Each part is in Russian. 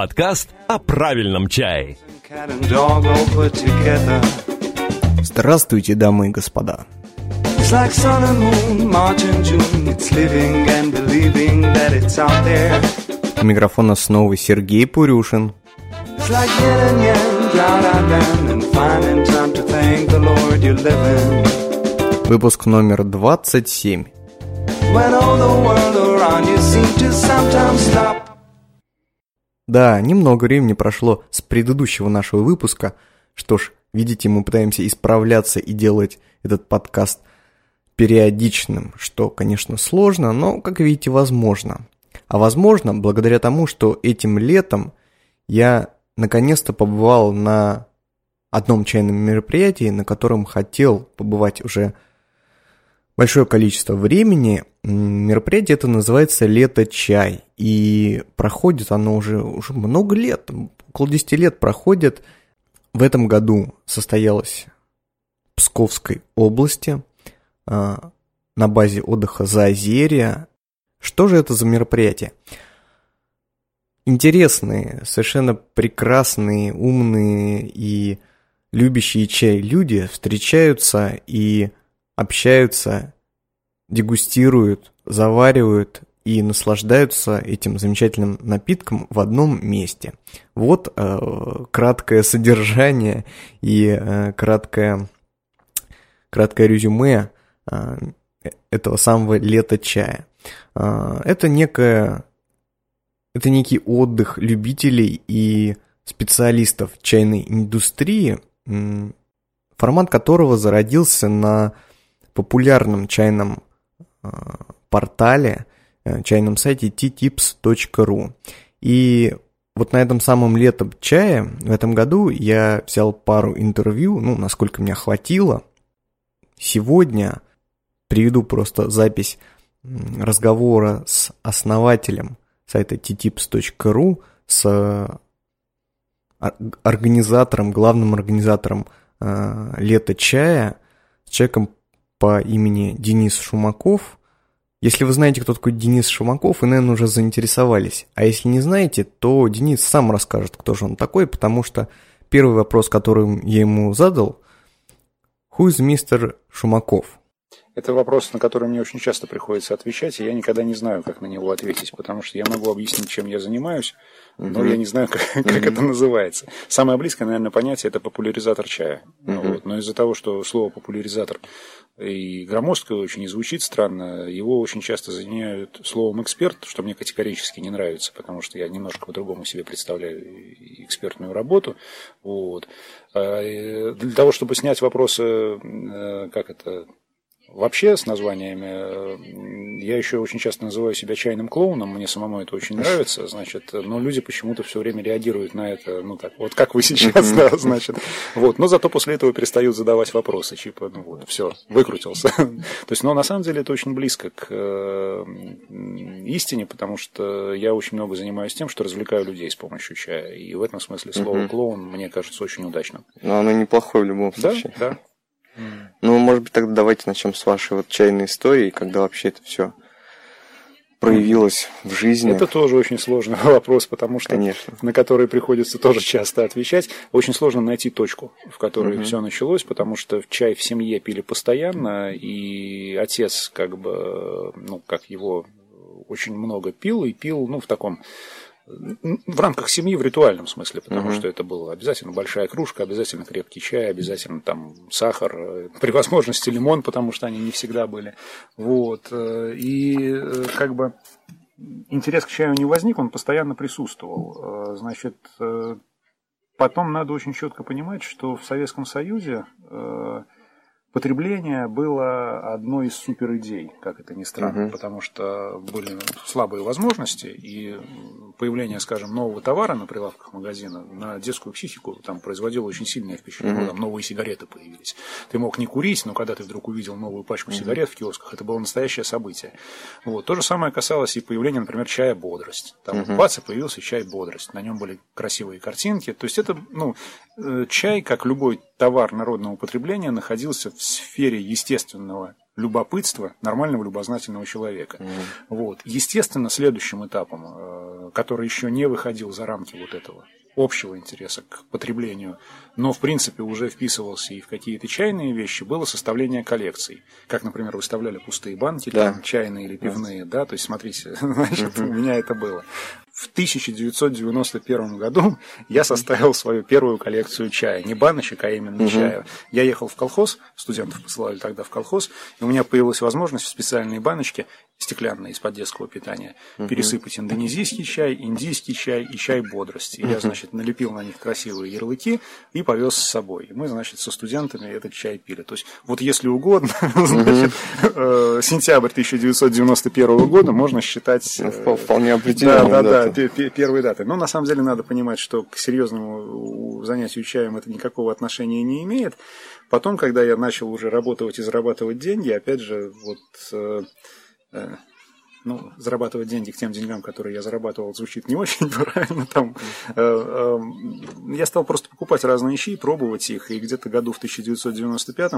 Подкаст о правильном чае. Здравствуйте, дамы и господа. It's like sun and moon, March and June. It's living and believing that it's out there. У микрофона снова Сергей Пурюшин. It's like yin and yang, drought and land, and finding time to thank the Lord you're living. Выпуск номер 27. When all the world around you seems to sometimes stop. Да, немного времени прошло с предыдущего нашего выпуска. Что ж, видите, мы пытаемся исправляться и делать этот подкаст периодичным, что, конечно, сложно, но, как видите, возможно. А возможно, благодаря тому, что этим летом я наконец-то побывал на одном чайном мероприятии, на котором хотел побывать уже большое количество времени. Мероприятие это называется «Лето чай», и проходит оно уже, уже много лет, около 10 лет проходит. В этом году состоялось в Псковской области а, на базе отдыха Заозерье. Что же это за мероприятие? Интересные, совершенно прекрасные, умные и любящие чай люди встречаются и общаются, дегустируют, заваривают и наслаждаются этим замечательным напитком в одном месте. Вот э, краткое содержание и э, краткое, краткое резюме э, этого самого лета чая. Э, это некое, это некий отдых любителей и специалистов чайной индустрии, формат которого зародился на популярном чайном э, портале, э, чайном сайте ttips.ru. И вот на этом самом летом чая в этом году я взял пару интервью, ну, насколько меня хватило. Сегодня приведу просто запись разговора с основателем сайта ttips.ru, с организатором, главным организатором э, лета чая, с человеком по имени Денис Шумаков. Если вы знаете, кто такой Денис Шумаков, вы, наверное, уже заинтересовались. А если не знаете, то Денис сам расскажет, кто же он такой, потому что первый вопрос, который я ему задал, «Who is Mr. Шумаков?» Это вопрос, на который мне очень часто приходится отвечать, и я никогда не знаю, как на него ответить, потому что я могу объяснить, чем я занимаюсь, но я не знаю, как, как это называется. Самое близкое, наверное, понятие это популяризатор чая. Ну, вот. Но из-за того, что слово популяризатор и громоздкое очень и звучит странно, его очень часто заменяют словом эксперт, что мне категорически не нравится, потому что я немножко по-другому себе представляю экспертную работу. Вот. А, для того, чтобы снять вопросы, э, как это, Вообще с названиями э, я еще очень часто называю себя чайным клоуном, мне самому это очень нравится, значит, но люди почему-то все время реагируют на это, ну так, вот как вы сейчас, да, значит, вот, но зато после этого перестают задавать вопросы, типа, ну вот, все, выкрутился. То есть, но на самом деле это очень близко к э, истине, потому что я очень много занимаюсь тем, что развлекаю людей с помощью чая, и в этом смысле слово клоун мне кажется очень удачным. Но оно неплохое в любом случае. Да, да. Ну, может быть, тогда давайте начнем с вашей вот чайной истории, когда вообще это все проявилось в жизни. Это тоже очень сложный вопрос, потому что Конечно. на который приходится тоже часто отвечать. Очень сложно найти точку, в которой угу. все началось, потому что чай в семье пили постоянно, и отец как бы, ну, как его очень много пил, и пил, ну, в таком в рамках семьи в ритуальном смысле, потому uh-huh. что это было обязательно большая кружка, обязательно крепкий чай, обязательно там сахар, э, при возможности лимон, потому что они не всегда были. Вот. Э, и э, как бы интерес к чаю не возник, он постоянно присутствовал. Значит, потом надо очень четко понимать, что в Советском Союзе Потребление было одной из супер идей, как это ни странно, угу. потому что были слабые возможности, и появление, скажем, нового товара на прилавках магазина на детскую психику там производило очень сильное впечатление. Угу. Там новые сигареты появились. Ты мог не курить, но когда ты вдруг увидел новую пачку угу. сигарет в киосках, это было настоящее событие. Вот. То же самое касалось и появления, например, чая «Бодрость». Там угу. бац, и появился чай «Бодрость». На нем были красивые картинки. То есть это, ну, чай, как любой товар народного потребления, находился в сфере естественного любопытства нормального любознательного человека. Mm. Вот. Естественно, следующим этапом э, э, который еще не выходил за рамки вот этого общего интереса к потреблению, но в принципе уже вписывался и в какие-то чайные вещи, было составление коллекций. Как, например, выставляли пустые банки, Да. там, чайные или пивные, да, то есть смотрите, значит, у меня это было. В 1991 году я составил свою первую коллекцию чая. Не баночек, а именно чая. Я ехал в колхоз, студентов посылали тогда в колхоз, и у меня появилась возможность в специальные баночки, стеклянные из-под детского питания, пересыпать индонезийский чай, индийский чай и чай бодрости. И Я, значит, налепил на них красивые ярлыки и повез с собой. И мы, значит, со студентами этот чай пили. То есть, вот если угодно, значит, э, сентябрь 1991 года можно считать... Ну, э, впол- вполне определенной Да, да, да, датой. пе- пе- первой даты. Но на самом деле надо понимать, что к серьезному занятию чаем это никакого отношения не имеет. Потом, когда я начал уже работать и зарабатывать деньги, опять же, вот э, ну, зарабатывать деньги к тем деньгам, которые я зарабатывал, звучит не очень правильно. Там, э, э, я стал просто покупать разные щи, пробовать их, и где-то году в 1995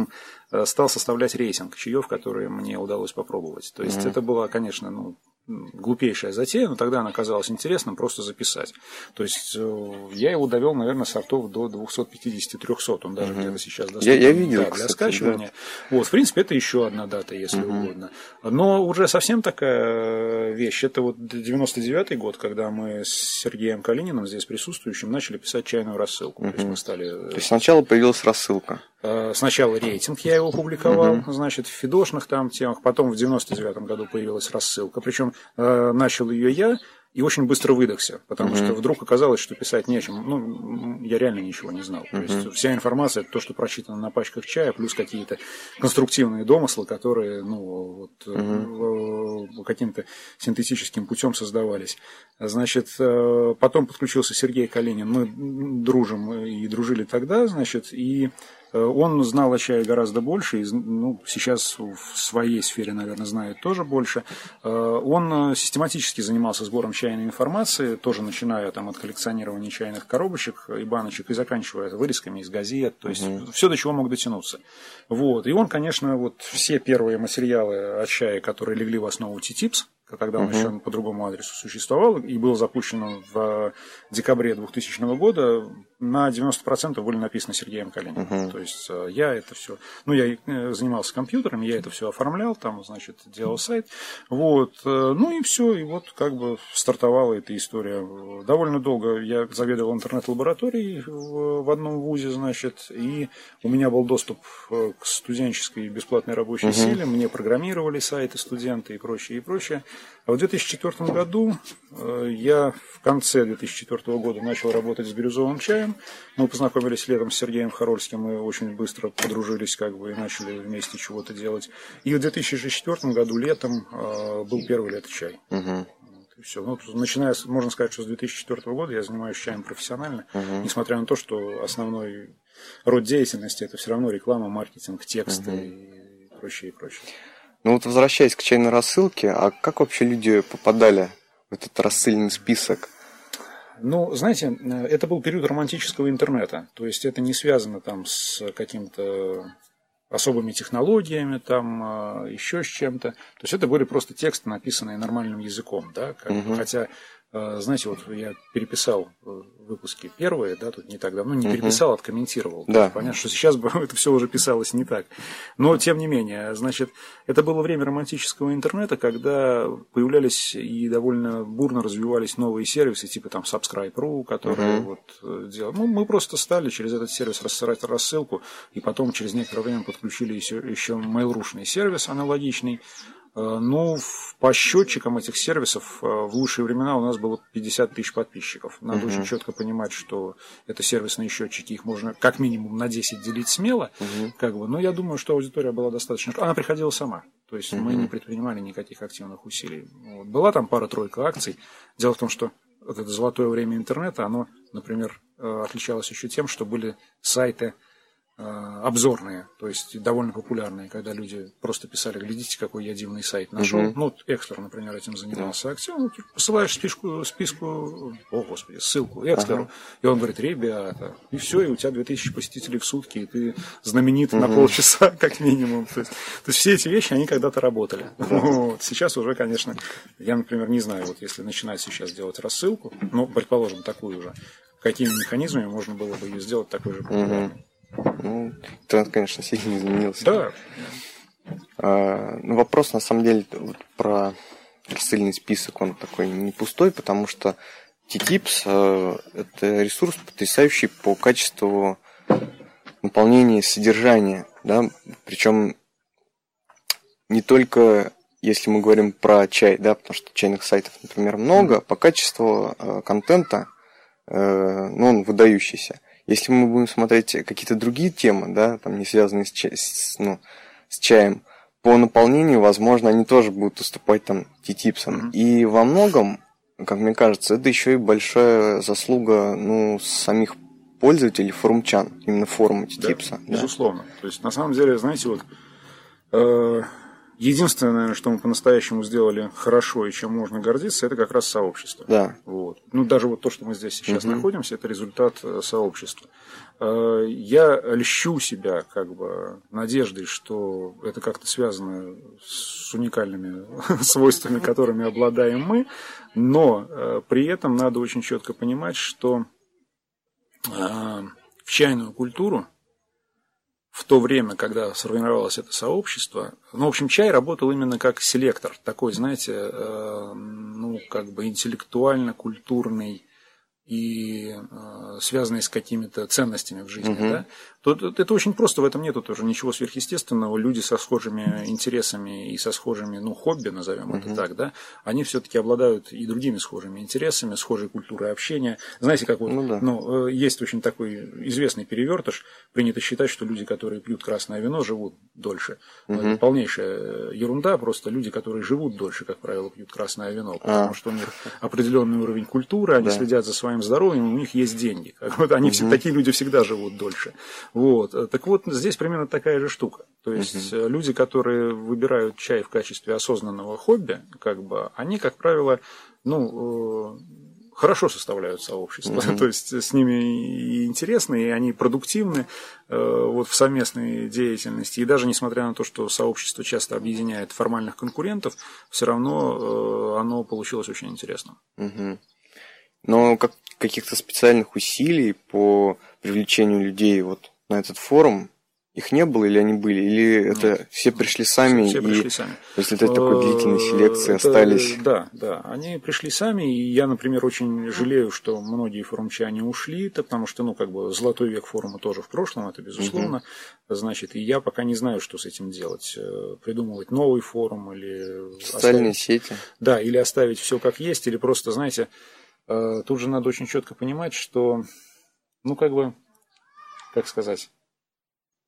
э, стал составлять рейтинг чаев, которые мне удалось попробовать. То есть это была, конечно, ну, глупейшая затея, но тогда она казалась интересным просто записать. То есть э, я его довел, наверное, сортов до 250-300, он даже где-то сейчас доступен Я- я видел, да, для кстати, скачивания. Вот, в принципе, это еще одна дата, если угодно. Но уже совсем такая вещь, это вот 99-й год, когда мы с Сергеем Калининым, здесь присутствующим, начали писать чайную рассылку. То есть мы стали То есть сначала появилась рассылка. Э, Сначала рейтинг я его публиковал, значит, в фидошных там темах, потом в 99 году появилась рассылка, причем э, начал ее я и очень быстро выдохся, потому что вдруг оказалось, что писать не о чем. Ну, я реально ничего не знал. То есть вся информация это то, что прочитано на пачках чая, плюс какие-то конструктивные домыслы, которые, ну, вот, э, каким-то синтетическим путем создавались. Значит, потом подключился Сергей Калинин. Мы дружим и дружили тогда, значит, и он знал о чае гораздо больше, и, ну, сейчас в своей сфере, наверное, знает тоже больше. Э, Он э, систематически занимался сбором чайной информации, тоже начиная там, от коллекционирования чайных коробочек и баночек и заканчивая вырезками из газет, то есть все, до чего мог дотянуться. Вот. И он, конечно, вот все первые материалы о чае, которые легли в основу TTIPS, когда он еще по другому адресу существовал и был запущен в декабре 2000 года, на 90% были написаны Сергеем Калининым. То есть э, я это все... Ну, я э, занимался компьютером, я это все оформлял, там, значит, делал сайт. Вот. э, Ну и все, и вот как бы стартовала эта история. Довольно долго я заведовал интернет-лабораторией в одном вузе, значит, и у меня был доступ к студенческой бесплатной рабочей силе, мне программировали сайты студенты и прочее, и прочее. А в 2004 году я в конце 2004 года начал работать с бирюзовым чаем. Мы познакомились летом с Сергеем Харольским и очень быстро подружились как бы и начали вместе чего-то делать. И в 2004 году летом э, был первый лето чай. Вот и все. Ну, начиная, с, можно сказать, что с 2004 года я занимаюсь чаем профессионально, несмотря на то, что основной род деятельности это все равно реклама, маркетинг, тексты и прочее, и прочее. Ну вот возвращаясь к чайной рассылке, а как вообще люди попадали в этот рассыльный список? Ну, знаете, э, это был период романтического интернета. То есть это не связано там с каким-то особыми технологиями, там а, еще с чем-то. То есть это были просто тексты, написанные нормальным языком, да, как бы. хотя э, знаете, вот я переписал э, выпуски первые, да, тут не так давно, не переписал, а откомментировал. Да. Понятно, что сейчас бы это все уже писалось не так. Но, тем не менее, значит, это было время романтического интернета, когда появлялись и довольно бурно развивались новые сервисы, типа там Subscribe.ru, которые вот э, делали. Ну, мы просто стали через этот сервис рассылать рассылку, и потом через некоторое время подключили еще, еще Mail.ru-шный сервис аналогичный. Э, Ну, по счетчикам этих сервисов э, в лучшие времена у нас было 50 тысяч подписчиков. Надо очень четко понимать, что это сервисные счетчики, их можно как минимум на 10 делить смело. Как бы. Но я думаю, что аудитория была достаточно... Она приходила сама. То есть мы не предпринимали никаких активных усилий. Вот. Была там пара-тройка акций. Дело в том, что вот это золотое время интернета, оно, например, э, отличалось еще тем, что были сайты, обзорные, то есть довольно популярные, когда люди просто писали, глядите, какой я дивный сайт нашел. Мгм. Ну, вот Экслер, например, этим занимался. Актер, ну, ты посылаешь списку, списку, о господи, ссылку Экслеру, и он говорит, ребята, и все, и у тебя 2000 посетителей в сутки, и ты знаменит на полчаса, как минимум. То есть, то есть все эти вещи, они когда-то работали. Вот. Сейчас уже, конечно, я, например, не знаю, вот если начинать сейчас делать рассылку, ну, предположим, такую же, какими механизмами можно было бы ее сделать такой же популярной. Ну, тренд, конечно, сильно изменился. Да, А, ну, вопрос, на самом деле, вот про рассыльный список, он такой не пустой, потому что T-Tips э, это ресурс потрясающий по качеству наполнения содержания, да, причем не только если мы говорим про чай, да, потому что чайных сайтов, например, много, по качеству э, контента, э, ну, он выдающийся. Если мы будем смотреть какие-то другие темы, да, там не связанные с, ча- с, ну, с чаем, по наполнению, возможно, они тоже будут уступать там T-типсам. И во многом, как мне кажется, это еще и большая заслуга, ну, самих пользователей форумчан, именно форума да, T-типса. да. безусловно. То есть, на самом деле, знаете, вот э, единственное, что мы по-настоящему сделали хорошо и чем можно гордиться, это как раз сообщество. Да. Вот. Ну, даже вот то, что мы здесь сейчас находимся, это результат э, сообщества. Э, Я льщу себя как бы надеждой, что это как-то связано с уникальными свойствами, которыми обладаем мы, но э, при этом надо очень четко понимать, что в чайную культуру в то время, когда сформировалось это сообщество, ну, в общем, чай работал именно как селектор, такой, знаете, э, ну, как бы интеллектуально-культурный и э, связанный с какими-то ценностями в жизни, да, то то это очень просто, в этом нету тоже ничего сверхъестественного. Люди со схожими интересами и со схожими, ну, хобби, назовем это так, да, они все-таки обладают и другими схожими интересами, схожей культурой общения. Знаете, как вот, Ну да. ну, э, есть очень такой известный перевертыш. Принято считать, что люди, которые пьют красное вино, живут дольше. Это полнейшая ерунда. Просто люди, которые живут дольше, как правило, пьют красное вино, потому А. что у них определенный уровень культуры, они Да. следят за своим здоровьем, у них есть деньги. Как Вот они все, такие люди всегда живут дольше. Вот. Так вот, здесь примерно такая же штука. То есть э, люди, которые выбирают чай в качестве осознанного хобби, как бы, они, как правило, ну, э, хорошо составляют сообщество. То есть с ними и интересно, и они продуктивны э, вот в совместной деятельности. И даже несмотря на то, что сообщество часто объединяет формальных конкурентов, все равно э, оно получилось очень интересным. Мгм. Но как, каких-то специальных усилий по привлечению людей вот на этот форум их не было или они были? Или это все пришли сами? Все и пришли сами. после этой такой длительной селекции Э, это- остались? Да, да. Они пришли сами, и я, например, очень жалею, что многие форумчане ушли, это потому что, ну, как бы, золотой век форума тоже в прошлом, это безусловно. Значит, и я пока не знаю, что с этим делать. Э, Придумывать новый форум или... Социальные оставить- сети. Да, или оставить все как есть, или просто, знаете, э, тут же надо очень четко понимать, что, ну, как бы, как сказать,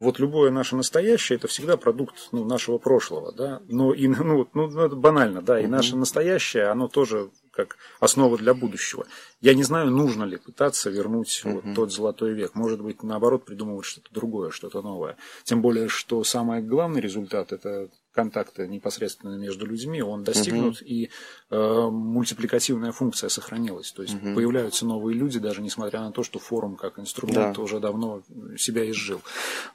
вот любое наше настоящее это всегда продукт ну, нашего прошлого, да. Но и ну, вот, ну, это банально, да, и наше настоящее, оно тоже как основа для будущего. Я не знаю, нужно ли пытаться вернуть вот тот золотой век. Может быть, наоборот, придумывать что-то другое, что-то новое. Тем более, что самый главный результат это контакты непосредственно между людьми, он достигнут, и э, мультипликативная функция сохранилась. То есть появляются новые люди, даже несмотря на то, что форум как инструмент Да. уже давно себя изжил.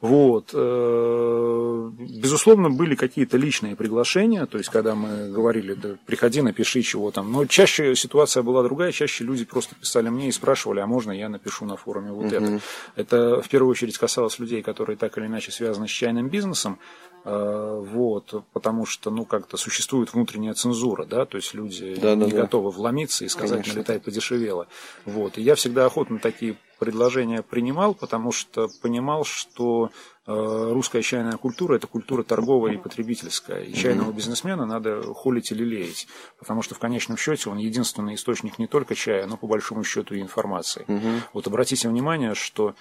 Вот. э, Безусловно, были какие-то личные приглашения, то есть, когда мы говорили, да, приходи, напиши чего там. Но чаще ситуация была другая, чаще люди просто писали мне и спрашивали, а можно я напишу на форуме вот это. Это в первую очередь касалось людей, которые так или иначе связаны с чайным бизнесом, вот, потому что, ну, как-то существует внутренняя цензура, да, то есть люди Да-да-да. не готовы вломиться и сказать, Конечно. налетай подешевело. Вот, и я всегда охотно такие предложения принимал, потому что понимал, что э, русская чайная культура – это культура торговая и потребительская. И чайного бизнесмена надо холить или леять, потому что в конечном счете он единственный источник не только чая, но по большому счету и информации. Вот обратите внимание, что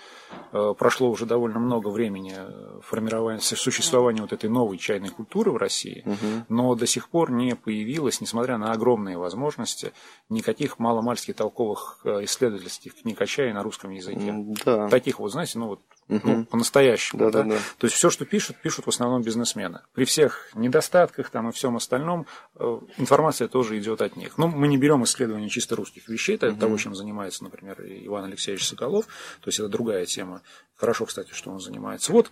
э, прошло уже довольно много времени э, формирования, существования вот этой новой чайной культуры в России, но до сих пор не появилось, несмотря на огромные возможности, никаких маломальски толковых э, исследовательских книг о чае на русском языке. Да. Таких вот, знаете, ну вот ну, по-настоящему. Да, да? да, да. То есть все, что пишут, пишут в основном бизнесмены. При всех недостатках там и всем остальном э, информация тоже идет от них. Ну, мы не берем исследования чисто русских вещей, это того, чем занимается, например, Иван Алексеевич Соколов. То есть это другая тема. Хорошо, кстати, что он занимается. Вот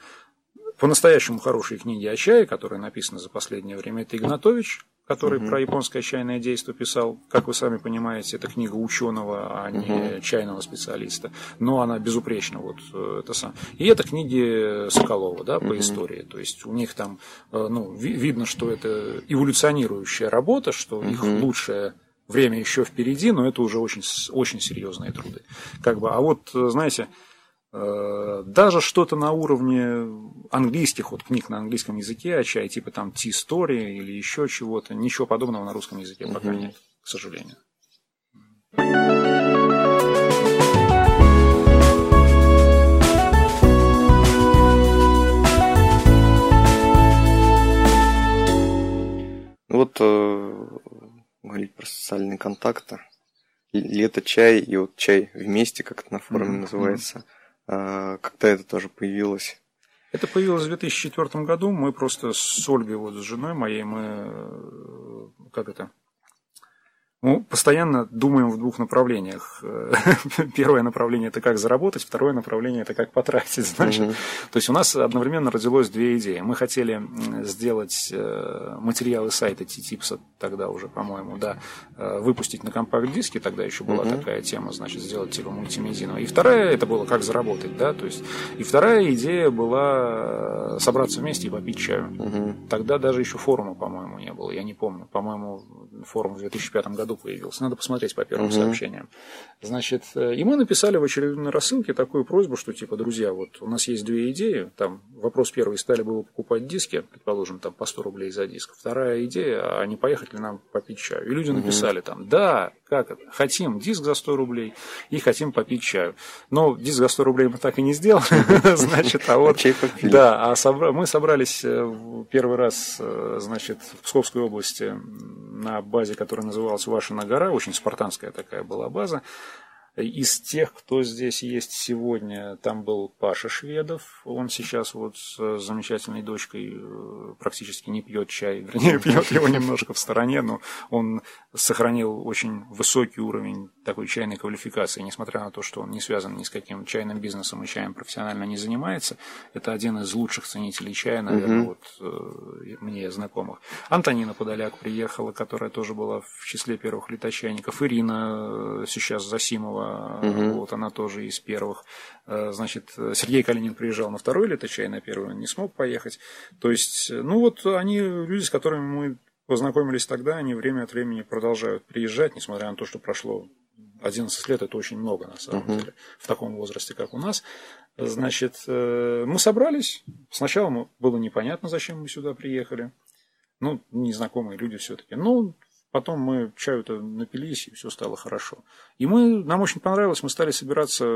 по-настоящему хорошие книги о чае, которые написаны за последнее время, это Игнатович, который про японское чайное действо писал. Как вы сами понимаете, это книга ученого, а не чайного специалиста. Но она безупречна. Вот, э, это сам. И это книги Соколова да, по истории. То есть у них там э, ну, ви- видно, что это эволюционирующая работа, что их лучшее время еще впереди, но это уже очень, очень серьезные труды. Как бы, а вот, э, знаете, даже что-то на уровне английских вот книг на английском языке о чае, типа там Tea Story или еще чего-то, ничего подобного на русском языке пока нет, к сожалению. Ну Вот э, говорить про социальные контакты. Лето чай и вот чай вместе, как это на форуме Мгм, называется. А, Когда это тоже появилось? Это появилось в 2004 году. Мы просто с Ольгой, вот с женой моей, мы э, как это? Ну, постоянно думаем в двух направлениях. Первое направление это как заработать, второе направление это как потратить. Значит. То есть у нас одновременно родилось две идеи. Мы хотели сделать э, материалы сайта T-Tips тогда уже, по-моему, да, э, выпустить на компакт-диске, тогда еще была Мгм. такая тема, значит, сделать типа мультимедийного. И вторая, это было как заработать, да, то есть, и вторая идея была э, собраться вместе и попить чаю. Мгм. Тогда даже еще форума, по-моему, не было, я не помню. По-моему, форум в 2005 году появился. Надо посмотреть по первым Мгм. сообщениям. Значит, э, и мы написали в очередной рассылке такую просьбу, что типа, друзья, вот у нас есть две идеи. Там вопрос первый, стали бы вы покупать диски, предположим, там по 100 рублей за диск. Вторая идея, а не поехать ли нам попить чаю? И люди написали там, да, как это, хотим диск за 100 рублей и хотим попить чаю. Но диск за 100 рублей мы так и не сделали, значит, а вот... Да, а мы собрались э, первый раз, э, значит, в Псковской области на базе, которая называлась Вашина гора, очень спартанская такая была база. Из тех, кто здесь есть сегодня, там был Паша Шведов. Он сейчас вот с замечательной дочкой э, практически не пьет чай, вернее, пьет его немножко в стороне, но он сохранил очень высокий уровень такой чайной квалификации, несмотря на то, что он не связан ни с каким чайным бизнесом и чаем профессионально не занимается. Это один из лучших ценителей чая, наверное, вот э, мне знакомых. Антонина Подоляк приехала, которая тоже была в числе первых леточайников. Ирина э, сейчас Засимова, Мгм. вот она тоже из первых. Э, Значит, Сергей Калинин приезжал на второй леточай, на первый не смог поехать. То есть, ну вот они, люди, с которыми мы познакомились тогда, они время от времени продолжают приезжать, несмотря на то, что прошло 11 лет, это очень много на самом деле, в таком возрасте, как у нас. Значит, э, мы собрались. Сначала было непонятно, зачем мы сюда приехали. Ну, незнакомые люди все-таки. Ну, потом мы чаю-то напились, и все стало хорошо. И мы, нам очень понравилось, мы стали собираться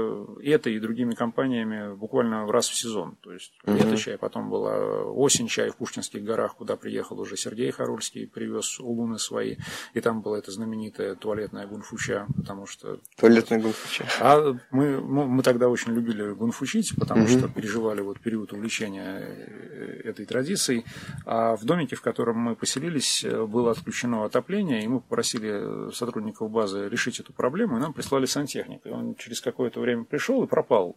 этой и другими компаниями буквально раз в сезон. То есть лето чай, потом была осень чай в Пушкинских горах, куда приехал уже Сергей Харульский, привез улуны свои. И там была эта знаменитая туалетная гунфуча, потому что Туалетный гунфуча. а мы, мы тогда очень любили гунфучить, потому что переживали вот период увлечения э, этой традицией. А в домике, в котором мы поселились, э, было отключено отопление, и мы попросили сотрудников базы решить эту проблему, и нам прислали сантехника. И он через какое-то время пришел и пропал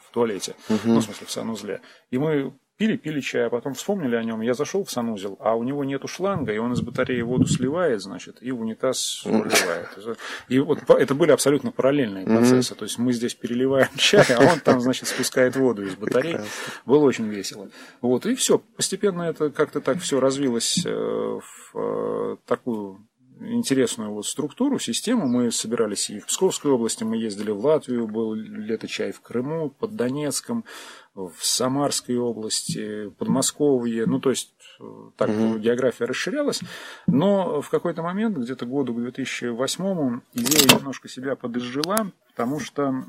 в туалете, ну, в смысле, в санузле. И мы пили, пили чай, а потом вспомнили о нем. Я зашел в санузел, а у него нету шланга, и он из батареи воду сливает, значит, и в унитаз выливает. И вот это были абсолютно параллельные процессы. То есть мы здесь переливаем чай, а он там, значит, спускает воду из батареи. Было очень весело. Вот, и все. Постепенно это как-то так все развилось э, в э, такую интересную вот структуру, систему. Мы собирались и в Псковской области, мы ездили в Латвию, был лето чай в Крыму, под Донецком, в Самарской области, Подмосковье. Ну, то есть э, так география расширялась. Но в какой-то момент, где-то году к 2008 идея немножко себя подизжила, потому что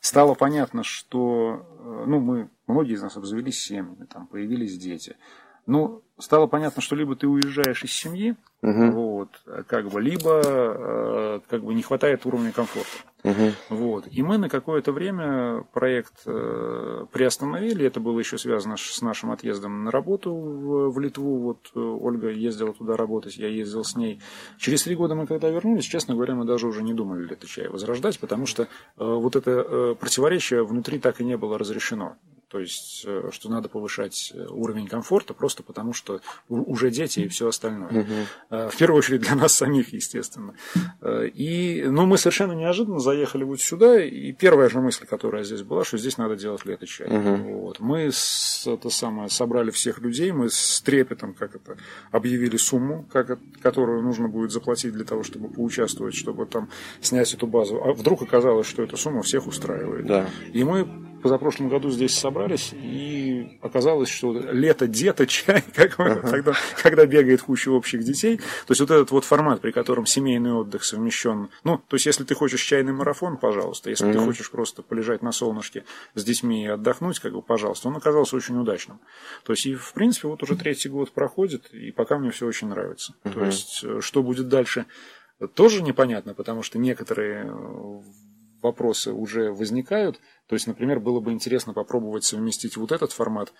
стало понятно, что э, ну, мы, многие из нас обзавелись семьями, там появились дети. Ну, стало понятно, что либо ты уезжаешь из семьи, Мгм. вот, как бы, либо э, как бы не хватает уровня комфорта. Мгм. Вот. И мы на какое-то время проект э, приостановили. Это было еще связано с нашим отъездом на работу в, в Литву. Вот э, Ольга ездила туда работать, я ездил с ней. Через три года мы когда вернулись, честно говоря, мы даже уже не думали это чай возрождать, потому что э, вот это э, противоречие внутри так и не было разрешено. То есть, э, что надо повышать э, уровень комфорта просто потому, что уже дети и все остальное. Э, В первую очередь для нас самих, естественно. И, ну, мы совершенно неожиданно заехали вот сюда, и первая же мысль, которая здесь была, что здесь надо делать леточай. Вот. Мы с, это самое, собрали всех людей, мы с трепетом, как это, объявили сумму, как, которую нужно будет заплатить для того, чтобы поучаствовать, чтобы там снять эту базу. А вдруг оказалось, что эта сумма всех устраивает. Да. И мы позапрошлом году здесь собрались, и оказалось, что лето дето чай, как мы, когда, когда бегает куча общих детей. То есть вот этот вот формат, при котором семейный отдых совмещен. Ну, то есть если ты хочешь чайный марафон, пожалуйста. Если ты хочешь просто полежать на солнышке с детьми и отдохнуть, как бы, пожалуйста. Он оказался очень удачным. То есть и, в принципе, вот уже третий год проходит, и пока мне все очень нравится. То есть э, что будет дальше, тоже непонятно, потому что некоторые вопросы уже возникают. То есть, например, было бы интересно попробовать совместить вот этот формат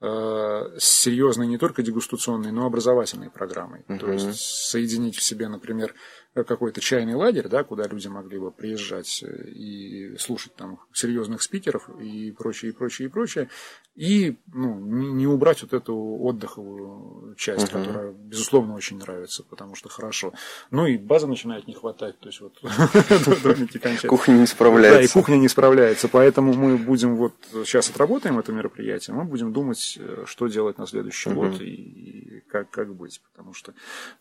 э, с серьезной не только дегустационной, но и образовательной программой. То есть соединить в себе, например, какой-то чайный лагерь, да, куда люди могли бы приезжать э, и слушать там серьезных спикеров и прочее, и прочее, и прочее, и ну, не, убрать вот эту отдыховую часть, которая, безусловно, очень нравится, потому что хорошо. Ну и база начинает не хватать, то есть вот домики кончаются. Кухня не Да, и справляется. кухня не справляется, поэтому мы будем вот сейчас отработаем это мероприятие, мы будем думать, э, что делать на следующий год и как, как быть, потому что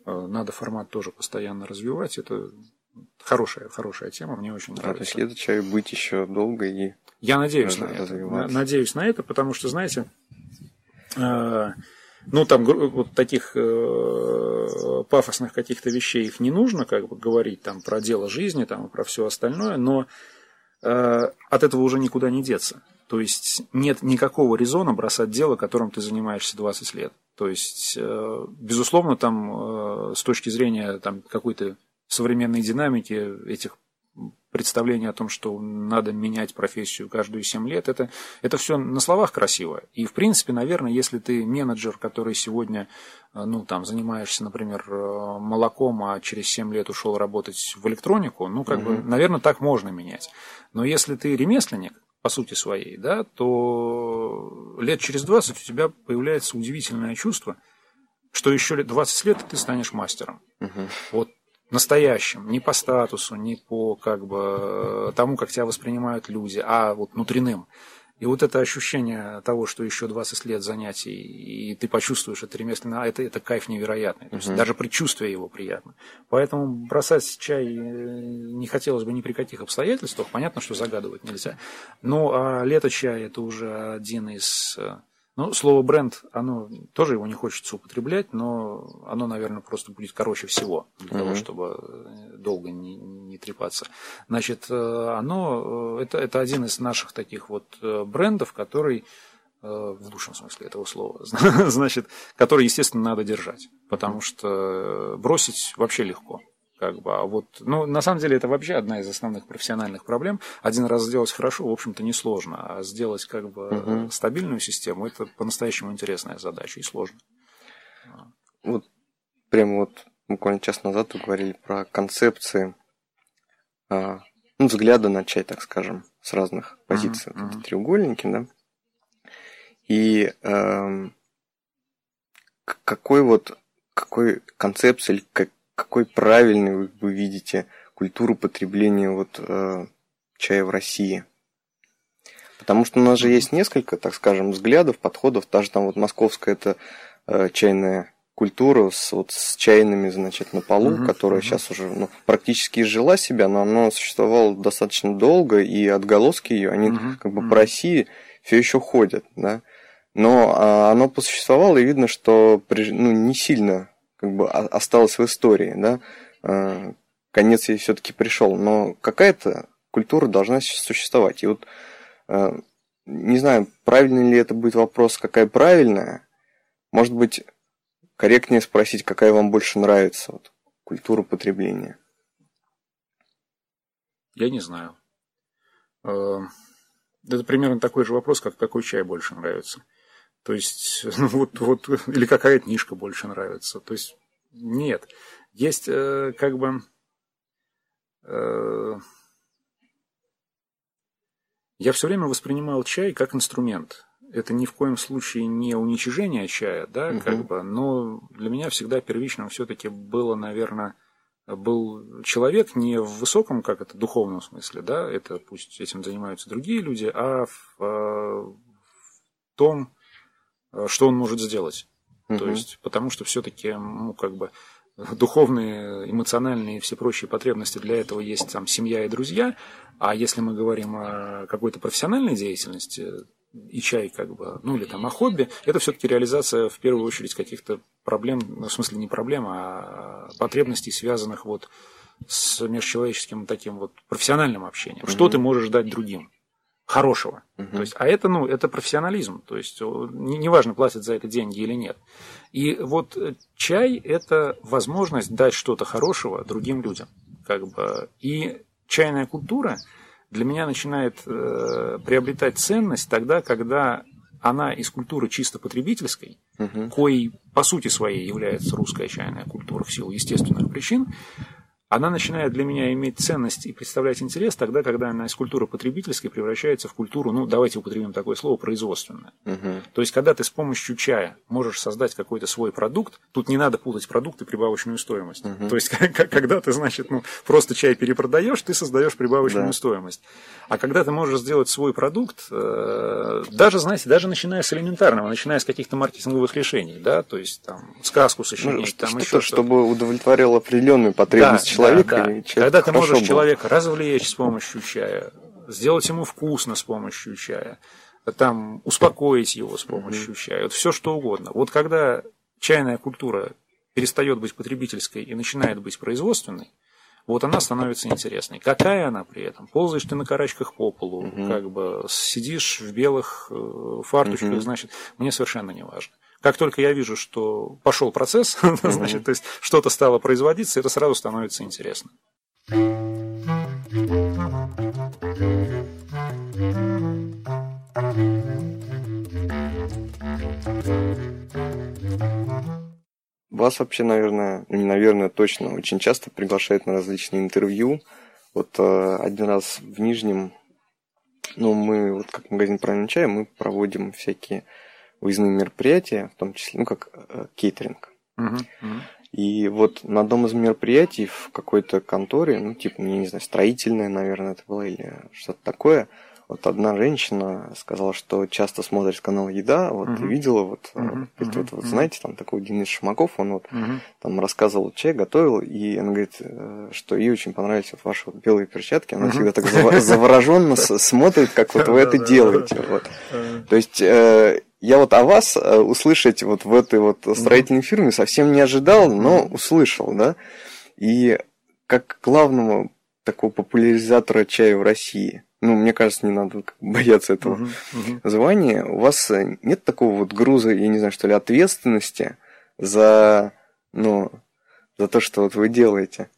э, надо формат тоже постоянно развивать, это хорошая, хорошая тема, мне очень Да, то нравится. есть лето чаю быть еще долго и Я надеюсь на это. Надеюсь на это, потому что, знаете, э, ну там вот таких э, пафосных каких-то вещей их не нужно как бы говорить там про дело жизни там и про все остальное, но э, от этого уже никуда не деться. То есть нет никакого резона бросать дело, которым ты занимаешься 20 лет. То есть, э, безусловно, там э, с точки зрения там, какой-то современной динамики этих представлений о том, что надо менять профессию каждые 7 лет, это, это все на словах красиво. И, в принципе, наверное, если ты менеджер, который сегодня э, ну, там, занимаешься, например, молоком, а через 7 лет ушел работать в электронику, ну, как бы, наверное, так можно менять. Но если ты ремесленник, по сути своей, да, то лет через 20 у тебя появляется удивительное чувство, что еще лет 20 лет ты станешь мастером. Вот настоящим, не по статусу, не по как бы тому, как тебя воспринимают люди, а вот внутренним. И вот это ощущение того, что еще 20 лет занятий, и ты почувствуешь это ремесленно, а это, это кайф невероятный. То есть даже предчувствие его приятно. Поэтому бросать чай э, не хотелось бы ни при каких обстоятельствах. Понятно, что загадывать нельзя. Ну, а лето чай это уже один из... Ну, слово бренд, оно тоже его не хочется употреблять, но оно, наверное, просто будет короче всего для того, чтобы э, долго не, не трепаться. Значит, э, оно, э, это, это один из наших таких вот брендов, который в лучшем смысле этого слова, значит, который, естественно, надо держать, потому что бросить вообще легко. Как бы, а вот, ну, на самом деле, это вообще одна из основных профессиональных проблем. Один раз сделать хорошо, в общем-то, несложно, а сделать как бы э, стабильную систему, это по-настоящему интересная задача и сложно. вот прямо вот буквально час назад вы говорили про концепции, а, ну, взгляда на чай, так скажем, с разных позиций. Вот эти треугольники, да. И к- какой вот какой концепции или как- какой правильный вы, вы видите культуру потребления вот э, чая в России? Потому что у нас же есть несколько, так скажем, взглядов, подходов. Та же там вот московская это э, чайная культура с, вот, с чайными, значит, на полу, Мгм, которая мгм. сейчас уже ну, практически изжила себя, но она существовала достаточно долго, и отголоски ее, они Мгм, как бы мгм. по России все еще ходят, да. Но а, оно посуществовало, и видно, что при- ну, не сильно как бы осталось в истории, да. А, конец ей все-таки пришел, но какая-то культура должна существовать. И вот а, не знаю, правильный ли это будет вопрос, какая правильная. Может быть, корректнее спросить, какая вам больше нравится вот, культура потребления? Я не знаю. Э, это примерно такой же вопрос, как какой чай больше нравится. То есть, ну, вот, вот, или какая книжка больше нравится. То есть, нет. Есть э, как бы... Э, я все время воспринимал чай как инструмент. Это ни в коем случае не уничижение чая, да, угу. как бы, но для меня всегда первичным все-таки было, наверное, был человек не в высоком, как это, духовном смысле, да, это пусть этим занимаются другие люди, а в, э, в том, что он может сделать. Угу. То есть, потому что все-таки, ну, как бы, духовные, эмоциональные и все прочие потребности для этого есть там семья и друзья, а если мы говорим о какой-то профессиональной деятельности, и чай, как бы, ну или там о хобби, это все-таки реализация в первую очередь каких-то проблем, ну, в смысле не проблем, а потребностей, связанных вот с межчеловеческим таким вот профессиональным общением. Mm-hmm. Что ты можешь дать другим? Хорошего. Mm-hmm. То есть, а это, ну, это профессионализм. То есть, неважно, не платят за это деньги или нет. И вот чай – это возможность дать что-то хорошего другим людям. Как бы. И чайная культура для меня начинает э, приобретать ценность тогда, когда она из культуры чисто потребительской, угу. коей по сути своей является русская чайная культура в силу естественных причин, она начинает для меня иметь ценность и представлять интерес тогда, когда она из культуры потребительской превращается в культуру, ну, давайте употребим такое слово, производственное. Угу. То есть, когда ты с помощью чая можешь создать какой-то свой продукт, тут не надо путать продукт и прибавочную стоимость. Угу. То есть, когда ты, значит, ну, просто чай перепродаешь, ты создаешь прибавочную да. стоимость. А когда ты можешь сделать свой продукт, э, даже, знаете, даже начиная с элементарного, начиная с каких-то маркетинговых решений, да, то есть, там, сказку сочинить, ну, там еще что-то. Чтобы удовлетворил определенную потребность да, человека. Да, да. Когда ты можешь был. человека развлечь с помощью чая, сделать ему вкусно с помощью чая, там, успокоить его с помощью mm-hmm. чая, вот все что угодно. Вот когда чайная культура перестает быть потребительской и начинает быть производственной, вот она становится интересной. Какая она при этом? Ползаешь ты на карачках по полу, угу. как бы сидишь в белых э, фарточках, угу. значит, мне совершенно не важно. Как только я вижу, что пошел процесс, mm-hmm. значит, то есть что-то стало производиться, это сразу становится интересно. Вас вообще, наверное, ну не наверное, точно, очень часто приглашают на различные интервью. Вот э, один раз в Нижнем, ну, мы, вот как магазин «Правильный чай», мы проводим всякие выездные мероприятия, в том числе, ну, как э, кейтеринг. Uh-huh, uh-huh. И вот на одном из мероприятий в какой-то конторе, ну, типа, я не знаю, строительное, наверное, это было, или что-то такое, вот одна женщина сказала, что часто смотрит канал Еда, вот uh-huh. видела, вот, uh-huh. вот, вот, вот, знаете, там такой Денис Шмаков, он вот uh-huh. там рассказывал чай, готовил, и она говорит, э, что ей очень понравились вот ваши вот белые перчатки, она uh-huh. всегда так завороженно смотрит, как вот вы это делаете. Вот. То есть э, я вот о вас э, услышать вот в этой вот строительной фирме совсем не ожидал, но услышал, да. И как главного такого популяризатора чая в России, ну, мне кажется, не надо бояться этого uh-huh, uh-huh. звания. У вас э, нет такого вот груза, я не знаю, что ли, ответственности за, ну, за то, что вот вы делаете?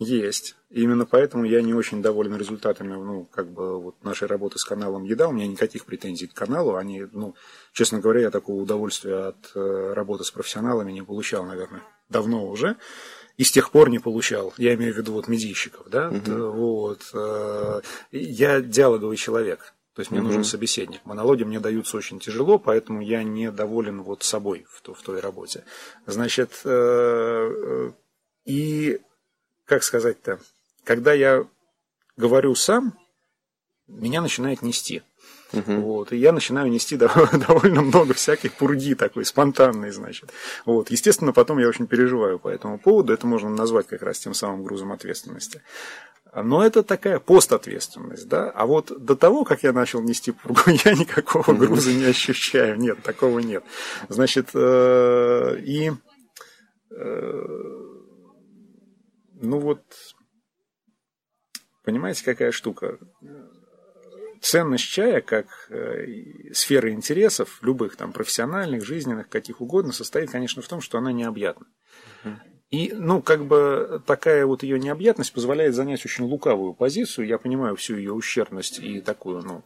Есть. И именно поэтому я не очень доволен результатами, ну, как бы, вот нашей работы с каналом Еда. У меня никаких претензий к каналу. Они, ну, честно говоря, я такого удовольствия от э, работы с профессионалами не получал, наверное, давно уже. И с тех пор не получал. Я имею в виду вот медийщиков, да. Угу. Вот. Э, я диалоговый человек. То есть мне угу. нужен собеседник. Монологи мне даются очень тяжело, поэтому я не доволен вот собой в, в той работе. Значит, э, и как сказать-то, когда я говорю сам, меня начинает нести. Uh-huh. Вот, и я начинаю нести довольно много всяких пурги такой, спонтанной, значит. Вот, естественно, потом я очень переживаю по этому поводу, это можно назвать как раз тем самым грузом ответственности. Но это такая постответственность, да. А вот до того, как я начал нести пургу, я никакого груза не ощущаю. Нет, такого нет. Значит, э, и э, ну вот Понимаете, какая штука? ценность чая как э, сферы интересов, любых там профессиональных, жизненных, каких угодно, состоит, конечно, в том, что она необъятна. И, ну, как бы такая вот ее необъятность позволяет занять очень лукавую позицию. Я понимаю всю ее ущербность и такую, ну,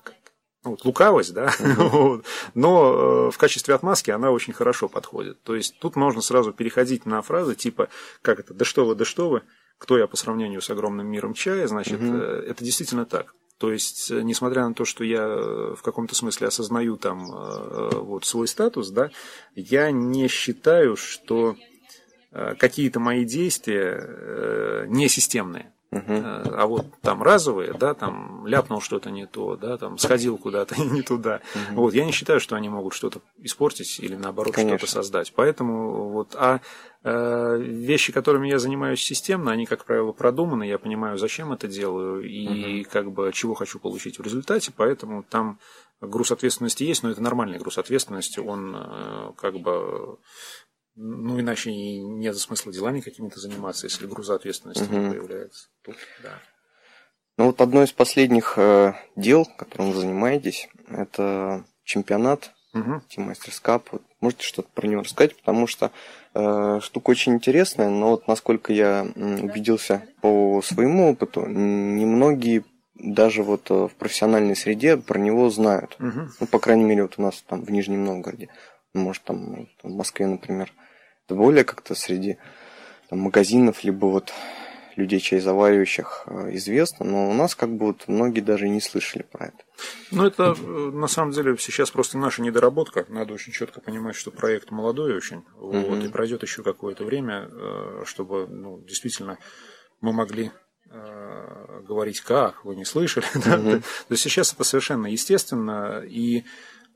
ну, вот лукавость, да, но э, в качестве отмазки она очень хорошо подходит. То есть тут можно сразу переходить на фразы типа, как это, да что вы, да что вы, кто я по сравнению с огромным миром чая, значит, э, это действительно так. То есть, э, несмотря на то, что я в каком-то смысле осознаю там вот свой статус, да, я не считаю, что какие-то мои действия несистемные. Uh-huh. А вот там разовые, да, там ляпнул что-то не то, да, там сходил куда-то не туда. Uh-huh. Вот, я не считаю, что они могут что-то испортить или наоборот что-то создать. Поэтому вот, а э, вещи, которыми я занимаюсь системно, они, как правило, продуманы, я понимаю, зачем это делаю и uh-huh. как бы чего хочу получить в результате, поэтому там груз ответственности есть, но это нормальный груз ответственности, он э, как бы ну, иначе и нет смысла делами какими-то заниматься, если груза ответственности угу. не появляется. Тут, да. Ну вот одно из последних э, дел, которым вы занимаетесь, это чемпионат угу. Team Masters Cup. Вот можете что-то про него рассказать, потому что э, штука очень интересная, но вот насколько я убедился по своему опыту, немногие даже вот э, в профессиональной среде про него знают. Угу. Ну, по крайней мере, вот у нас там в Нижнем Новгороде, может, там в Москве, например более как-то среди там, магазинов, либо вот людей чай заваривающих э, известно, но у нас как бы вот многие даже не слышали про это. Ну, это э, на самом деле сейчас просто наша недоработка. Надо очень четко понимать, что проект молодой очень, вот, угу. и пройдет еще какое-то время, э, чтобы ну, действительно мы могли говорить, как, вы не слышали. Угу. Да? То есть сейчас это совершенно естественно, и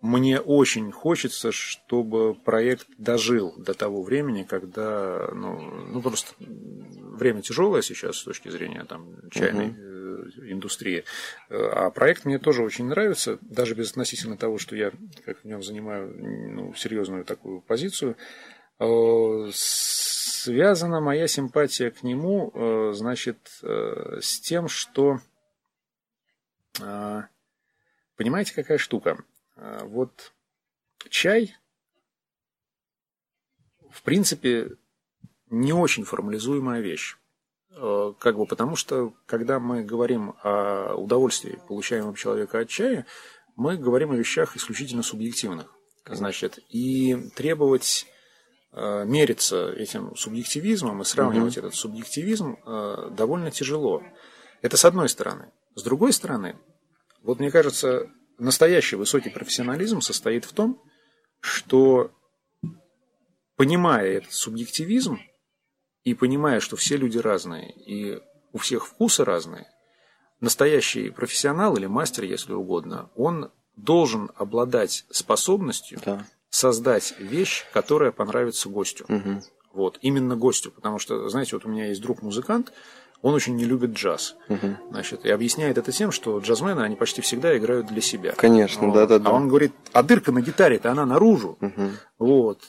мне очень хочется, чтобы проект дожил до того времени, когда, ну, ну просто время тяжелое сейчас с точки зрения там чайной uh-huh. индустрии, а проект мне тоже очень нравится, даже без относительно того, что я как в нем занимаю ну, серьезную такую позицию. Э, связана моя симпатия к нему, э, значит, с тем, что понимаете, какая штука? А, вот чай, в принципе, не очень формализуемая вещь. А, как бы потому что, когда мы говорим о удовольствии, получаемом человека от чая, мы говорим о вещах исключительно субъективных. Значит, и требовать э, мериться этим субъективизмом и сравнивать угу. этот субъективизм э, довольно тяжело. Это с одной стороны. С другой стороны, вот мне кажется, настоящий высокий профессионализм состоит в том, что понимая этот субъективизм и понимая, что все люди разные и у всех вкусы разные, настоящий профессионал или мастер, если угодно, он должен обладать способностью да. создать вещь, которая понравится гостю. Угу. Вот, именно гостю, потому что, знаете, вот у меня есть друг-музыкант, он очень не любит джаз. Угу. Значит, и объясняет это тем, что джазмены, они почти всегда играют для себя. Конечно, да-да-да. А он говорит, а дырка на гитаре-то она наружу. Угу. Вот.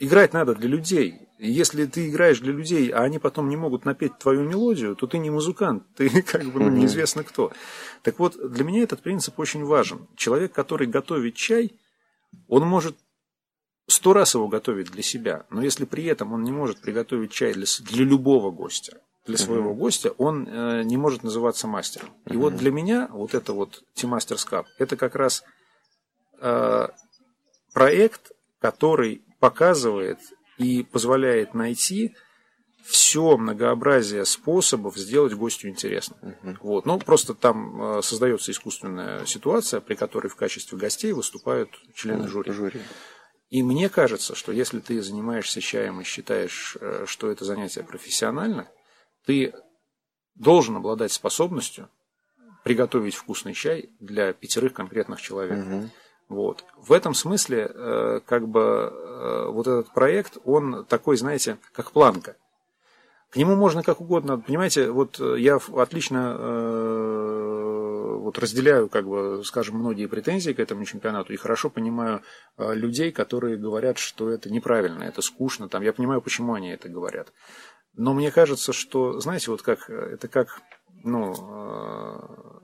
Играть надо для людей. Если ты играешь для людей, а они потом не могут напеть твою мелодию, то ты не музыкант, ты как бы ну, неизвестно кто. Так вот, для меня этот принцип очень важен. Человек, который готовит чай, он может сто раз его готовить для себя, но если при этом он не может приготовить чай для, для любого гостя, для своего uh-huh. гостя, он э, не может называться мастером. И вот для меня вот это вот T-Masters Cup, это как раз э, проект, который показывает и позволяет найти все многообразие способов сделать гостю интересно. Uh-huh. Вот. Ну, просто там э, создается искусственная ситуация, при которой в качестве гостей выступают члены uh-huh. жюри. жюри. И мне кажется, что если ты занимаешься чаем и считаешь, э, что это занятие профессионально, ты должен обладать способностью приготовить вкусный чай для пятерых конкретных человек. Угу. Вот. В этом смысле, э, как бы, э, вот этот проект, он такой, знаете, как планка. К нему можно как угодно, понимаете, вот я отлично э, вот разделяю, как бы, скажем, многие претензии к этому чемпионату и хорошо понимаю людей, которые говорят, что это неправильно, это скучно, там, я понимаю, почему они это говорят. Но мне кажется, что, знаете, вот как это как, ну, э,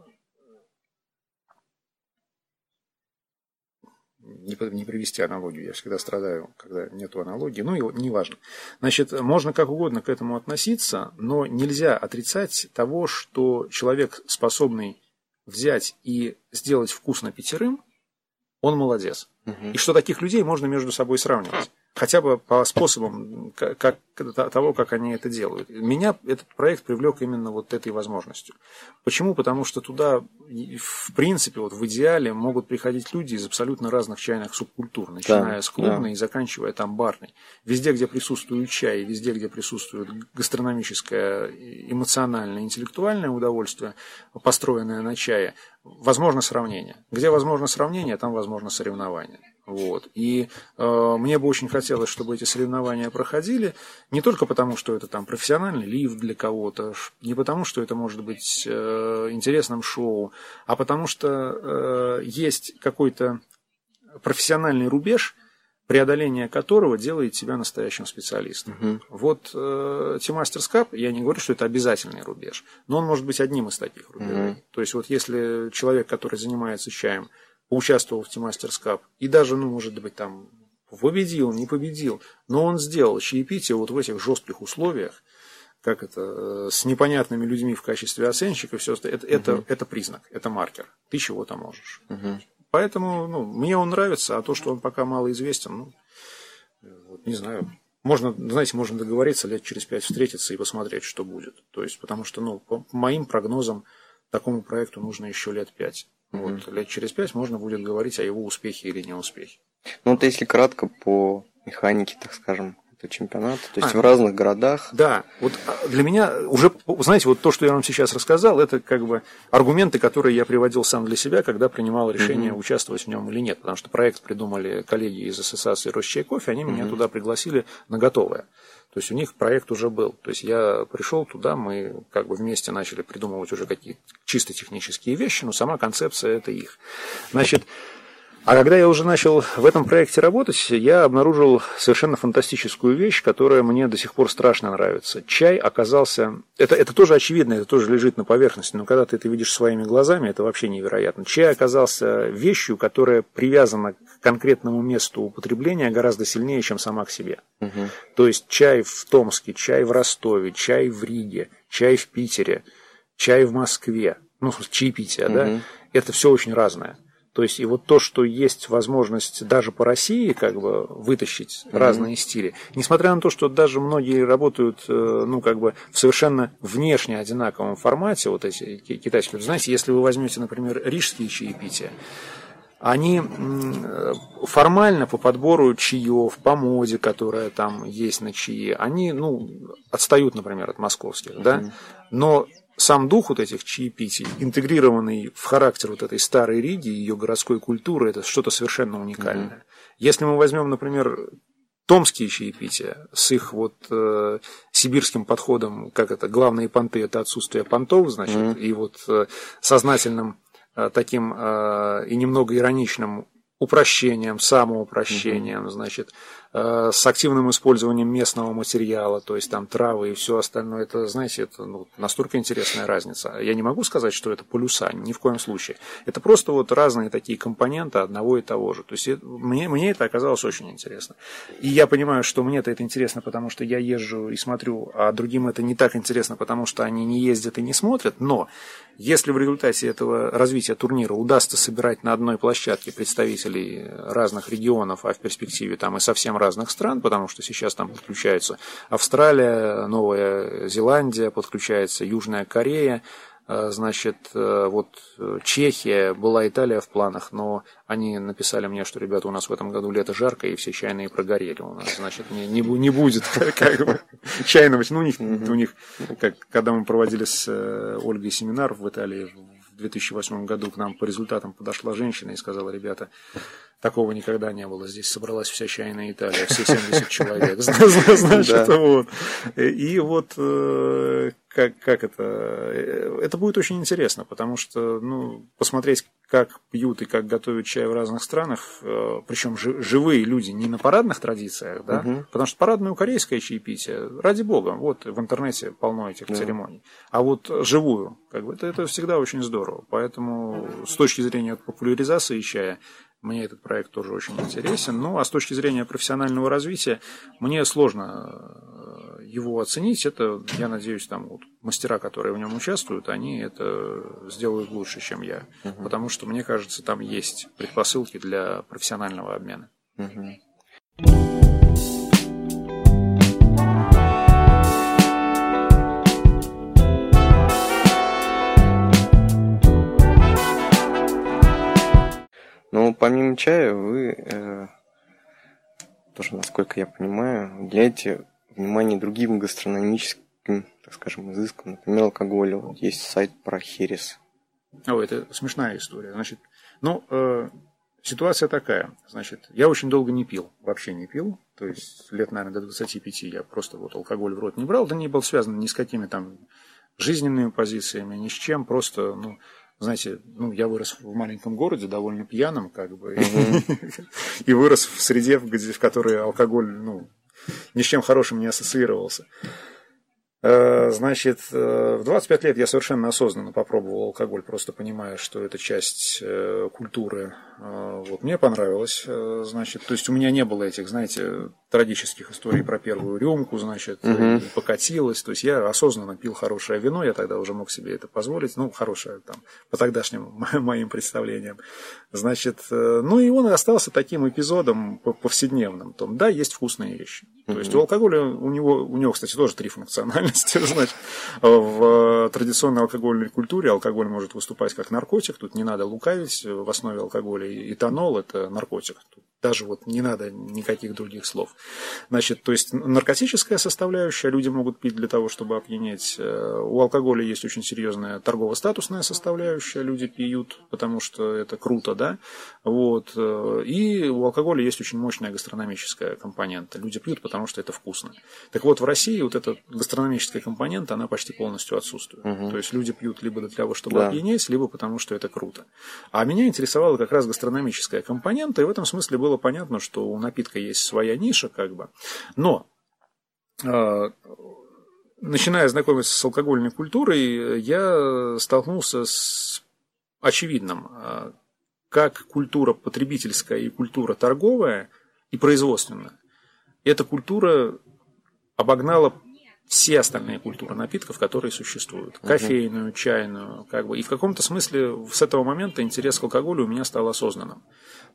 не, не привести аналогию. Я всегда страдаю, когда нету аналогии. Ну, и неважно. Значит, можно как угодно к этому относиться, но нельзя отрицать того, что человек, способный взять и сделать вкусно пятерым, он молодец. Угу. И что таких людей можно между собой сравнивать хотя бы по способам как, того, как они это делают. Меня этот проект привлек именно вот этой возможностью. Почему? Потому что туда, в принципе, вот в идеале могут приходить люди из абсолютно разных чайных субкультур, начиная да, с клубной да. и заканчивая там барной. Везде, где присутствует чай, везде, где присутствует гастрономическое, эмоциональное, интеллектуальное удовольствие, построенное на чае, возможно сравнение. Где возможно сравнение, там возможно соревнование. Вот. И э, мне бы очень хотелось, чтобы эти соревнования проходили, не только потому, что это там профессиональный лифт для кого-то, не потому, что это может быть э, интересным шоу, а потому что э, есть какой-то профессиональный рубеж, преодоление которого делает тебя настоящим специалистом. Угу. Вот э, T-Masters Cup, я не говорю, что это обязательный рубеж, но он может быть одним из таких рубежей. Угу. То есть вот если человек, который занимается чаем, поучаствовал в Tea Masters Cup. И даже, ну, может быть, там победил, не победил. Но он сделал чаепитие вот в этих жестких условиях, как это, э, с непонятными людьми в качестве оценщика, все это, угу. это, это признак, это маркер. Ты чего-то можешь. Угу. Поэтому, ну, мне он нравится, а то, что он пока мало известен, ну, вот, не знаю. Можно, знаете, можно договориться лет через пять встретиться и посмотреть, что будет. То есть, потому что, ну, по моим прогнозам, такому проекту нужно еще лет пять. Вот, лет через пять можно будет говорить о его успехе или неуспехе. Ну, вот если кратко по механике, так скажем, этого чемпионата, то есть а, в разных городах. Да, вот а, для меня уже, знаете, вот то, что я вам сейчас рассказал, это как бы аргументы, которые я приводил сам для себя, когда принимал решение угу. участвовать в нем или нет, потому что проект придумали коллеги из ассоциации Росчай кофе, они меня туда пригласили на готовое. То есть у них проект уже был. То есть я пришел туда, мы как бы вместе начали придумывать уже какие-то чисто технические вещи, но сама концепция это их. Значит, а когда я уже начал в этом проекте работать, я обнаружил совершенно фантастическую вещь, которая мне до сих пор страшно нравится. Чай оказался... Это, это тоже очевидно, это тоже лежит на поверхности, но когда ты это видишь своими глазами, это вообще невероятно. Чай оказался вещью, которая привязана к конкретному месту употребления гораздо сильнее, чем сама к себе. Угу. То есть чай в Томске, чай в Ростове, чай в Риге, чай в Питере, чай в Москве, ну, чаепитие, угу. да, это все очень разное. То есть и вот то, что есть возможность даже по России как бы вытащить mm-hmm. разные стили, несмотря на то, что даже многие работают, э, ну как бы в совершенно внешне одинаковом формате, вот эти китайские, знаете, если вы возьмете, например, рижские чаепития, они формально по подбору чаев, по моде, которая там есть на чаи, они, ну, отстают, например, от московских, mm-hmm. да, но сам дух вот этих чаепитий, интегрированный в характер вот этой старой Риги, ее городской культуры, это что-то совершенно уникальное. Mm-hmm. Если мы возьмем, например, томские чаепития с их вот э, сибирским подходом, как это, главные понты – это отсутствие понтов, значит, mm-hmm. и вот э, сознательным э, таким э, и немного ироничным упрощением, самоупрощением, mm-hmm. значит, с активным использованием местного материала, то есть там травы и все остальное. Это, знаете, это ну, настолько интересная разница. Я не могу сказать, что это полюса, ни в коем случае. Это просто вот разные такие компоненты одного и того же. То есть мне, мне это оказалось очень интересно. И я понимаю, что мне это интересно, потому что я езжу и смотрю, а другим это не так интересно, потому что они не ездят и не смотрят. Но если в результате этого развития турнира удастся собирать на одной площадке представителей разных регионов, а в перспективе там и совсем разных стран, потому что сейчас там подключаются Австралия, Новая Зеландия, подключается Южная Корея, э, значит, э, вот э, Чехия, была Италия в планах, но они написали мне, что, ребята, у нас в этом году лето жарко, и все чайные прогорели у нас, значит, не, не, не будет как бы чайного, ну, у них, у них, как, когда мы проводили с Ольгой семинар в Италии в 2008 году, к нам по результатам подошла женщина и сказала, ребята, Такого никогда не было. Здесь собралась вся чайная Италия, все 70 человек. Значит, вот. И вот э, как, как это... Э, это будет очень интересно, потому что, ну, посмотреть, как пьют и как готовят чай в разных странах, э, причем живые люди, не на парадных традициях, да, угу. потому что парадное корейское чаепитие, ради бога, вот в интернете полно этих да. церемоний, а вот живую, как бы, это, это всегда очень здорово, поэтому с точки зрения популяризации чая, Мне этот проект тоже очень интересен. Ну, а с точки зрения профессионального развития, мне сложно э, его оценить. Это, я надеюсь, там вот мастера, которые в нем участвуют, они это сделают лучше, чем я. Угу. Потому что, мне кажется, там есть предпосылки для профессионального обмена. Угу. Но помимо чая вы э, тоже, насколько я понимаю, уделяете внимание другим гастрономическим, так скажем, изыскам, например, алкоголю. Вот есть сайт про херес. О, это смешная история. Значит, ну, э, ситуация такая. Значит, я очень долго не пил, вообще не пил. То есть лет, наверное, до 25 я просто вот алкоголь в рот не брал. Это не был связан ни с какими там жизненными позициями, ни с чем. Просто, ну, знаете, ну, я вырос в маленьком городе, довольно пьяным, как бы, и вырос в среде, в которой алкоголь, ну, ни с чем хорошим не ассоциировался. Э, значит, э, в 25 лет я совершенно осознанно попробовал алкоголь, просто понимая, что это часть э, культуры. Вот, мне понравилось, значит, то есть у меня не было этих, знаете, трагических историй про первую рюмку, значит, угу. покатилась. То есть я осознанно пил хорошее вино, я тогда уже мог себе это позволить, ну, хорошее там, по тогдашним моим представлениям. Значит, ну и он остался таким эпизодом повседневным. Том, да, есть вкусные вещи. То есть у алкоголя, у него, у него, кстати, тоже три функциональности. Значит, в традиционной алкогольной культуре алкоголь может выступать как наркотик, тут не надо лукавить, в основе алкоголя этанол – это наркотик. Тут даже вот не надо никаких других слов. Значит, то есть наркотическая составляющая, люди могут пить для того, чтобы опьянеть. Э, у алкоголя есть очень серьезная торгово-статусная составляющая, люди пьют, потому что это круто, да, вот. Э, и у алкоголя есть очень мощная гастрономическая компонента. Люди пьют, потому что это вкусно. Так вот, в России вот эта гастрономическая компонента, она почти полностью отсутствует. Угу. То есть люди пьют либо для того, чтобы да. опьянеть, либо потому что это круто. А меня интересовала как раз гастрономическая компонента, и в этом смысле было было понятно, что у напитка есть своя ниша, как бы. Но э, начиная знакомиться с алкогольной культурой, я столкнулся с очевидным, э, как культура потребительская и культура торговая и производственная. Эта культура обогнала все остальные культуры напитков, которые существуют. Кофейную, чайную, как бы. И в каком-то смысле с этого момента интерес к алкоголю у меня стал осознанным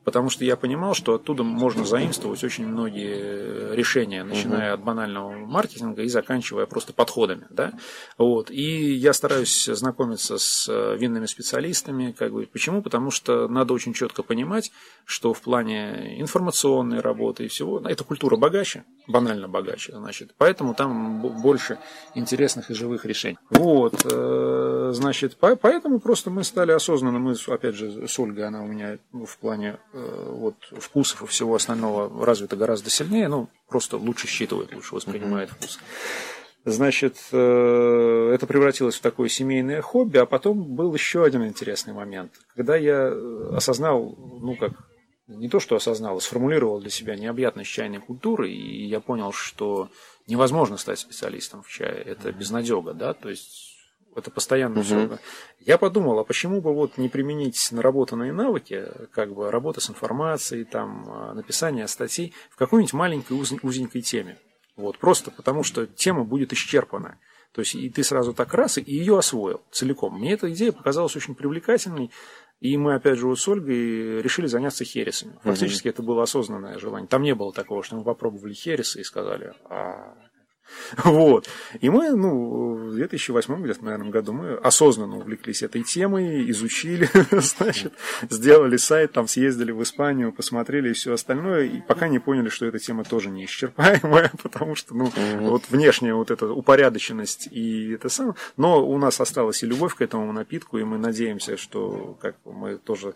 потому что я понимал, что оттуда можно заимствовать очень многие решения, начиная от банального маркетинга и заканчивая просто подходами. Да? Вот. И я стараюсь знакомиться с э, винными специалистами. Как бы. Почему? Потому что надо очень четко понимать, что в плане информационной работы и всего, эта культура богаче, банально богаче, значит. Поэтому там больше интересных и живых решений. Вот, э, значит, поэтому просто мы стали осознанно, мы, опять же, с Ольгой, она у меня в плане Э, вот, вкусов и всего остального развито гораздо сильнее, ну, просто лучше считывает, лучше воспринимает вкус. Значит, э, это превратилось в такое семейное хобби, а потом был еще один интересный момент. Когда я осознал, ну как, не то что осознал, а сформулировал для себя необъятность чайной культуры, и я понял, что невозможно стать специалистом в чае, это безнадега, да, то есть это постоянно угу. все. Я подумал, а почему бы вот не применить наработанные навыки, как бы работа с информацией, там, а, написание статей в какой-нибудь маленькой уз, узенькой теме. Вот, просто потому что тема будет исчерпана. То есть и ты сразу так раз и ее освоил целиком. Мне эта идея показалась очень привлекательной, и мы, опять же, вот с Ольгой решили заняться хересами. Фактически угу. это было осознанное желание. Там не было такого, что мы попробовали хересы и сказали, а Вот. И мы, ну, в 2008 где-то, наверное, году мы осознанно увлеклись этой темой, изучили, значит, сделали сайт, там съездили в Испанию, посмотрели и все остальное, и пока не поняли, что эта тема тоже неисчерпаемая, потому что, ну, угу. вот внешняя вот эта упорядоченность и это самое, но у нас осталась и любовь к этому напитку, и мы надеемся, что как мы тоже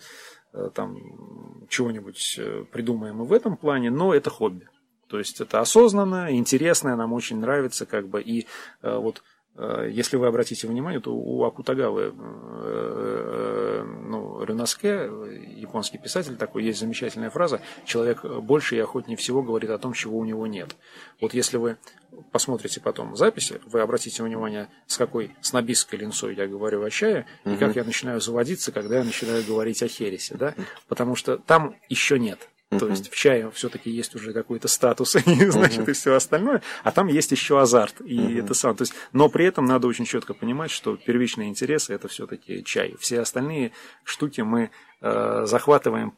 э, там чего-нибудь э, придумаем и в этом плане, но это хобби. То есть это осознанно, интересно, нам очень нравится, как бы, и э, вот Э, если вы обратите внимание, то у Акутагавы э, ну, Рюнаске, японский писатель такой, есть замечательная фраза «Человек больше и охотнее всего говорит о том, чего у него нет». Вот если вы посмотрите потом записи, вы обратите внимание, с какой снобистской линцой я говорю о чае, и как я начинаю заводиться, когда я начинаю говорить о хересе, да? Потому что там еще нет. То есть в чае все-таки есть уже какой-то статус, и, значит, и все остальное, а там есть еще азарт. И это сам. То есть, но при этом надо очень четко понимать, что первичные интересы это все-таки чай. Все остальные штуки мы э, захватываем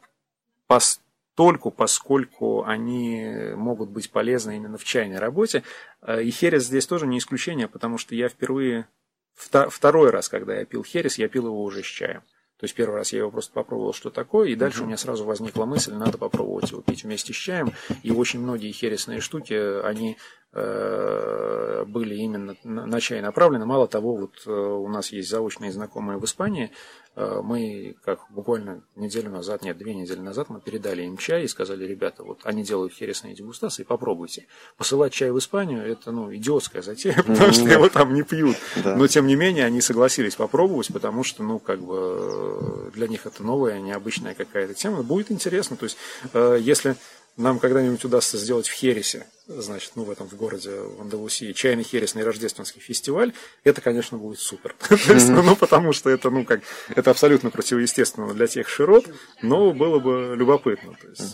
постольку, поскольку они могут быть полезны именно в чайной работе. Э, и херес здесь тоже не исключение, потому что я впервые, второй раз, когда я пил херес, я пил его уже с чаем. То есть первый раз я его просто попробовал, что такое, и дальше у меня сразу возникла мысль, надо попробовать его пить вместе с чаем. И очень многие хересные штуки, они были именно на чай направлены. Мало того, вот э, у нас есть заочные знакомые в Испании, Э, мы, как буквально неделю назад, нет, две недели назад, мы передали им чай и сказали, ребята, вот они делают хересные дегустации, попробуйте. Посылать чай в Испанию, это, ну, идиотская затея, потому что его там не пьют. Но, тем не менее, они согласились попробовать, потому что, ну, как бы, для них это новая, необычная какая-то тема. Будет интересно, то есть, э, если нам когда-нибудь удастся сделать в Хересе, значит, ну, в этом в городе, в Андалусии, чайный хересный рождественский фестиваль, это, конечно, будет супер. ну, потому что это, ну, как, это абсолютно противоестественно для тех широт, но было бы любопытно. То есть,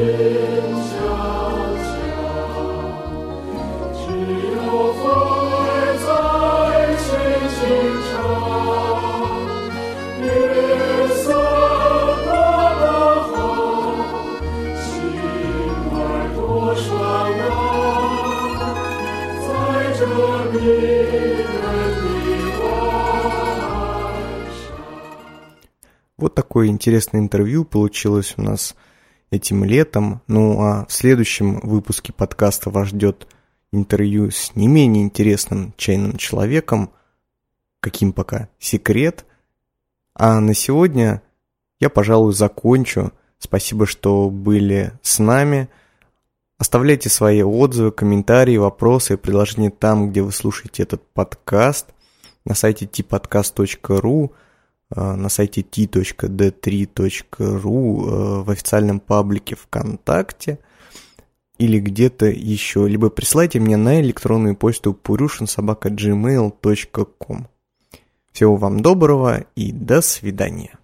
深 Вот такое интересное интервью получилось у нас этим летом. Ну а в следующем выпуске подкаста вас ждет интервью с не менее интересным чайным человеком, каким пока секрет. А на сегодня я, пожалуй, закончу. Спасибо, что были с нами. Оставляйте свои отзывы, комментарии, вопросы и предложения там, где вы слушаете этот подкаст. На сайте tpodcast.ru на сайте t.d3.ru э, в официальном паблике ВКонтакте или где-то еще, либо присылайте мне на электронную почту purushinsobaka.gmail.com. Всего вам доброго и до свидания.